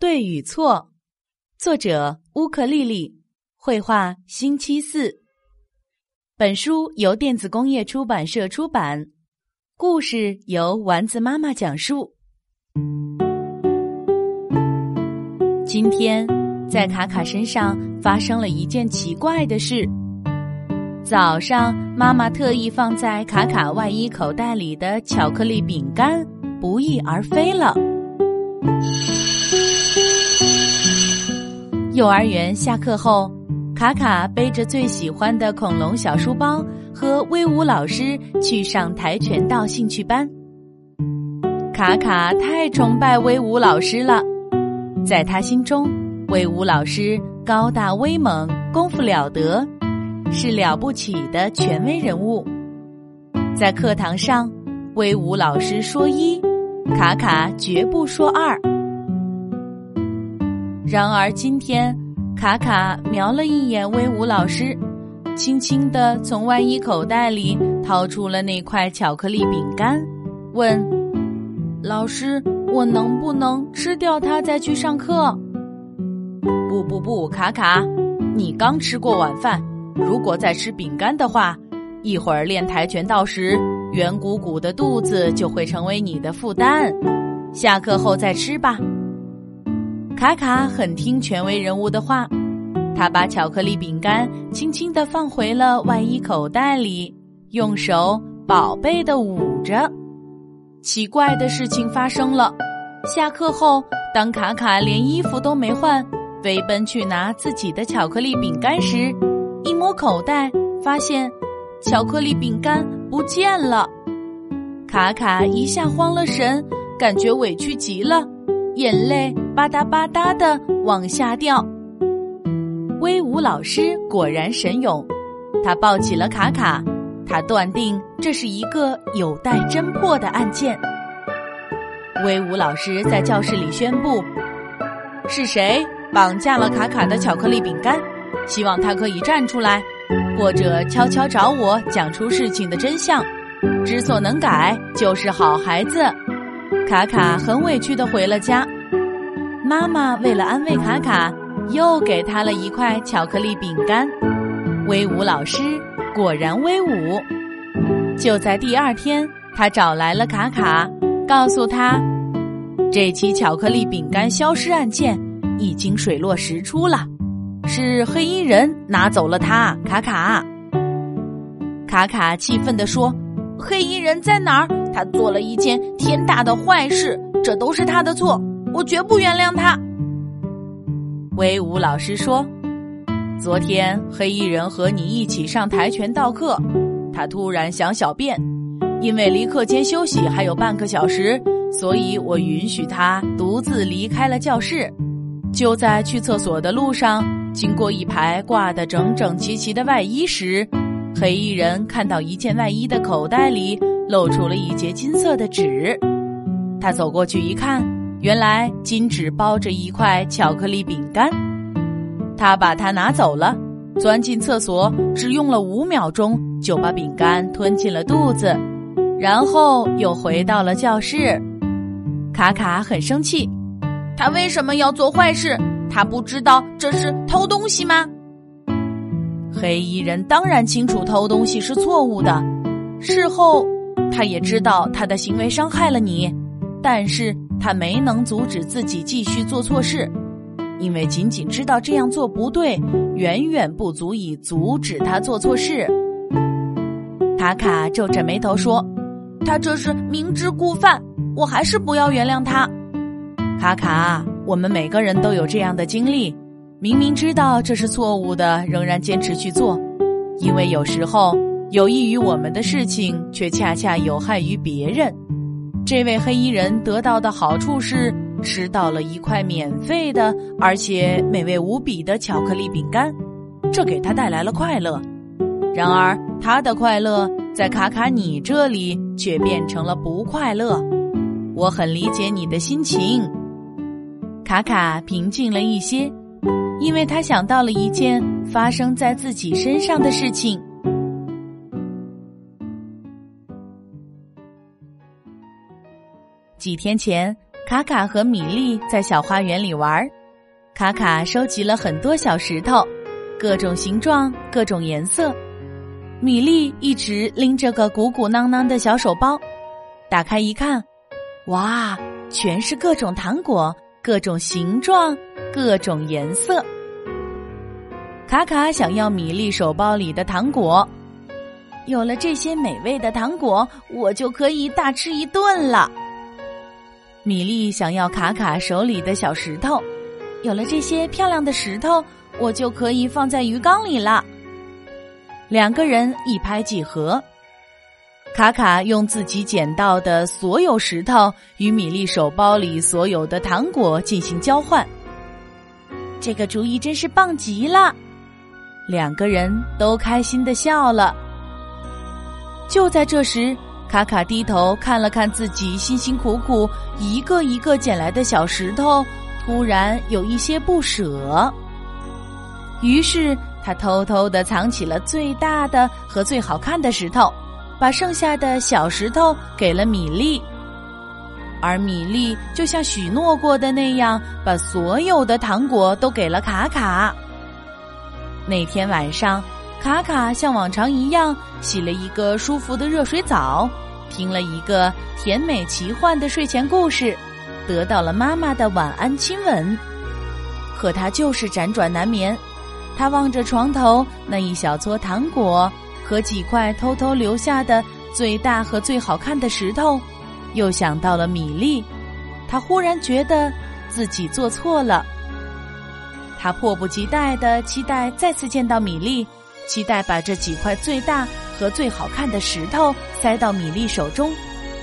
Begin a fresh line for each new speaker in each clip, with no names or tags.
对与错，作者乌克丽丽，绘画星期四。本书由电子工业出版社出版，故事由丸子妈妈讲述。今天，在卡卡身上发生了一件奇怪的事。早上，妈妈特意放在卡卡外衣口袋里的巧克力饼干不翼而飞了。幼儿园下课后，卡卡背着最喜欢的恐龙小书包，和威武老师去上跆拳道兴趣班。卡卡太崇拜威武老师了，在他心中，威武老师高大威猛，功夫了得，是了不起的权威人物。在课堂上，威武老师说一，卡卡绝不说二。然而今天，卡卡瞄了一眼威武老师，轻轻地从外衣口袋里掏出了那块巧克力饼干，问：“老师，我能不能吃掉它再去上课？”“不不不，卡卡，你刚吃过晚饭，如果再吃饼干的话，一会儿练跆拳道时，圆鼓鼓的肚子就会成为你的负担。下课后再吃吧。”卡卡很听权威人物的话，他把巧克力饼干轻轻地放回了外衣口袋里，用手宝贝地捂着。奇怪的事情发生了，下课后，当卡卡连衣服都没换，飞奔去拿自己的巧克力饼干时，一摸口袋，发现巧克力饼干不见了。卡卡一下慌了神，感觉委屈极了。眼泪吧嗒吧嗒的往下掉。威武老师果然神勇，他抱起了卡卡，他断定这是一个有待侦破的案件。威武老师在教室里宣布：“是谁绑架了卡卡的巧克力饼干？希望他可以站出来，或者悄悄找我讲出事情的真相。知错能改就是好孩子。”卡卡很委屈的回了家，妈妈为了安慰卡卡，又给他了一块巧克力饼干。威武老师果然威武。就在第二天，他找来了卡卡，告诉他，这起巧克力饼干消失案件已经水落石出了，是黑衣人拿走了它。卡卡，卡卡气愤地说。黑衣人在哪儿？他做了一件天大的坏事，这都是他的错，我绝不原谅他。威武老师说：“昨天黑衣人和你一起上跆拳道课，他突然想小便，因为离课间休息还有半个小时，所以我允许他独自离开了教室。就在去厕所的路上，经过一排挂得整整齐齐的外衣时。”黑衣人看到一件外衣的口袋里露出了一截金色的纸，他走过去一看，原来金纸包着一块巧克力饼干。他把它拿走了，钻进厕所，只用了五秒钟就把饼干吞进了肚子，然后又回到了教室。卡卡很生气，他为什么要做坏事？他不知道这是偷东西吗？黑衣人当然清楚偷东西是错误的，事后他也知道他的行为伤害了你，但是他没能阻止自己继续做错事，因为仅仅知道这样做不对，远远不足以阻止他做错事。卡卡皱着眉头说：“他这是明知故犯，我还是不要原谅他。”卡卡，我们每个人都有这样的经历。明明知道这是错误的，仍然坚持去做，因为有时候有益于我们的事情，却恰恰有害于别人。这位黑衣人得到的好处是吃到了一块免费的，而且美味无比的巧克力饼干，这给他带来了快乐。然而，他的快乐在卡卡你这里却变成了不快乐。我很理解你的心情。卡卡平静了一些。因为他想到了一件发生在自己身上的事情。几天前，卡卡和米莉在小花园里玩，卡卡收集了很多小石头，各种形状、各种颜色。米莉一直拎着个鼓鼓囊囊的小手包，打开一看，哇，全是各种糖果，各种形状，各种颜色。卡卡想要米莉手包里的糖果，有了这些美味的糖果，我就可以大吃一顿了。米莉想要卡卡手里的小石头，有了这些漂亮的石头，我就可以放在鱼缸里了。两个人一拍即合，卡卡用自己捡到的所有石头与米莉手包里所有的糖果进行交换。这个主意真是棒极了，两个人都开心的笑了。就在这时，卡卡低头看了看自己辛辛苦苦一个一个捡来的小石头，突然有一些不舍，于是。他偷偷的藏起了最大的和最好看的石头，把剩下的小石头给了米粒，而米粒就像许诺过的那样，把所有的糖果都给了卡卡。那天晚上，卡卡像往常一样洗了一个舒服的热水澡，听了一个甜美奇幻的睡前故事，得到了妈妈的晚安亲吻，可他就是辗转难眠。他望着床头那一小撮糖果和几块偷偷留下的最大和最好看的石头，又想到了米粒。他忽然觉得自己做错了。他迫不及待的期待再次见到米粒，期待把这几块最大和最好看的石头塞到米粒手中，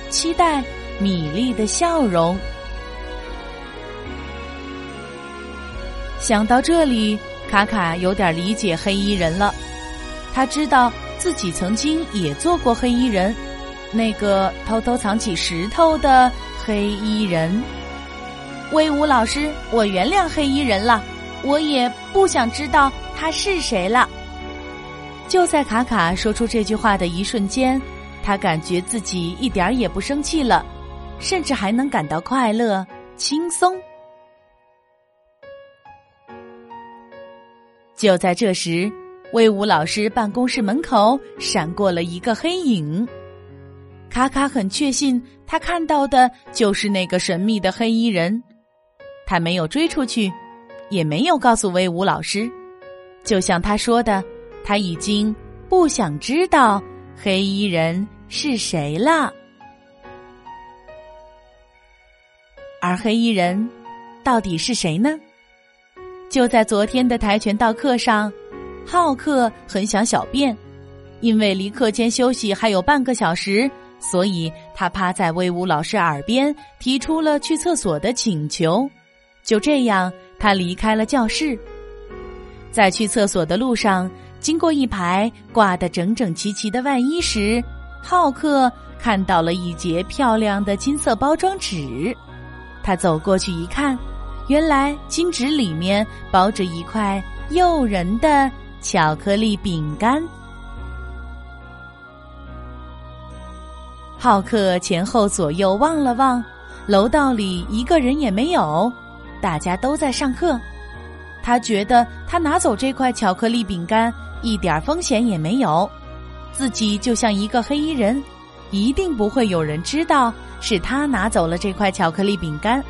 期待米粒的笑容。想到这里。卡卡有点理解黑衣人了，他知道自己曾经也做过黑衣人，那个偷偷藏起石头的黑衣人。威武老师，我原谅黑衣人了，我也不想知道他是谁了。就在卡卡说出这句话的一瞬间，他感觉自己一点也不生气了，甚至还能感到快乐、轻松。就在这时，威武老师办公室门口闪过了一个黑影。卡卡很确信，他看到的就是那个神秘的黑衣人。他没有追出去，也没有告诉威武老师。就像他说的，他已经不想知道黑衣人是谁了。而黑衣人到底是谁呢？就在昨天的跆拳道课上，浩克很想小便，因为离课间休息还有半个小时，所以他趴在威武老师耳边提出了去厕所的请求。就这样，他离开了教室。在去厕所的路上，经过一排挂得整整齐齐的外衣时，浩克看到了一截漂亮的金色包装纸。他走过去一看。原来金纸里面包着一块诱人的巧克力饼干。浩克前后左右望了望，楼道里一个人也没有，大家都在上课。他觉得他拿走这块巧克力饼干一点风险也没有，自己就像一个黑衣人，一定不会有人知道是他拿走了这块巧克力饼干。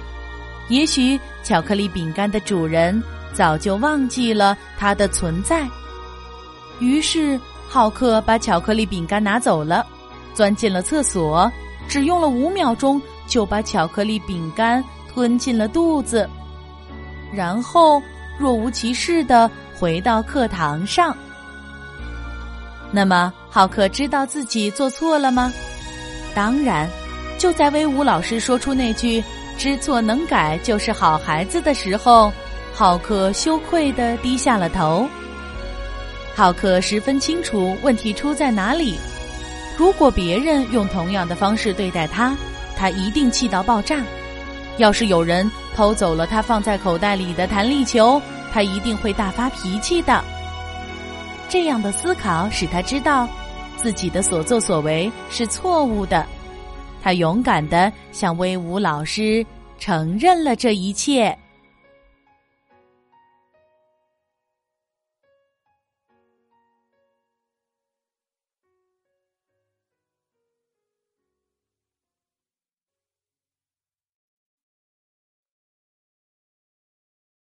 也许巧克力饼干的主人早就忘记了它的存在，于是浩克把巧克力饼干拿走了，钻进了厕所，只用了五秒钟就把巧克力饼干吞进了肚子，然后若无其事的回到课堂上。那么，浩克知道自己做错了吗？当然，就在威武老师说出那句。知错能改就是好孩子的时候，浩克羞愧的低下了头。浩克十分清楚问题出在哪里。如果别人用同样的方式对待他，他一定气到爆炸；要是有人偷走了他放在口袋里的弹力球，他一定会大发脾气的。这样的思考使他知道，自己的所作所为是错误的。他勇敢的向威武老师承认了这一切。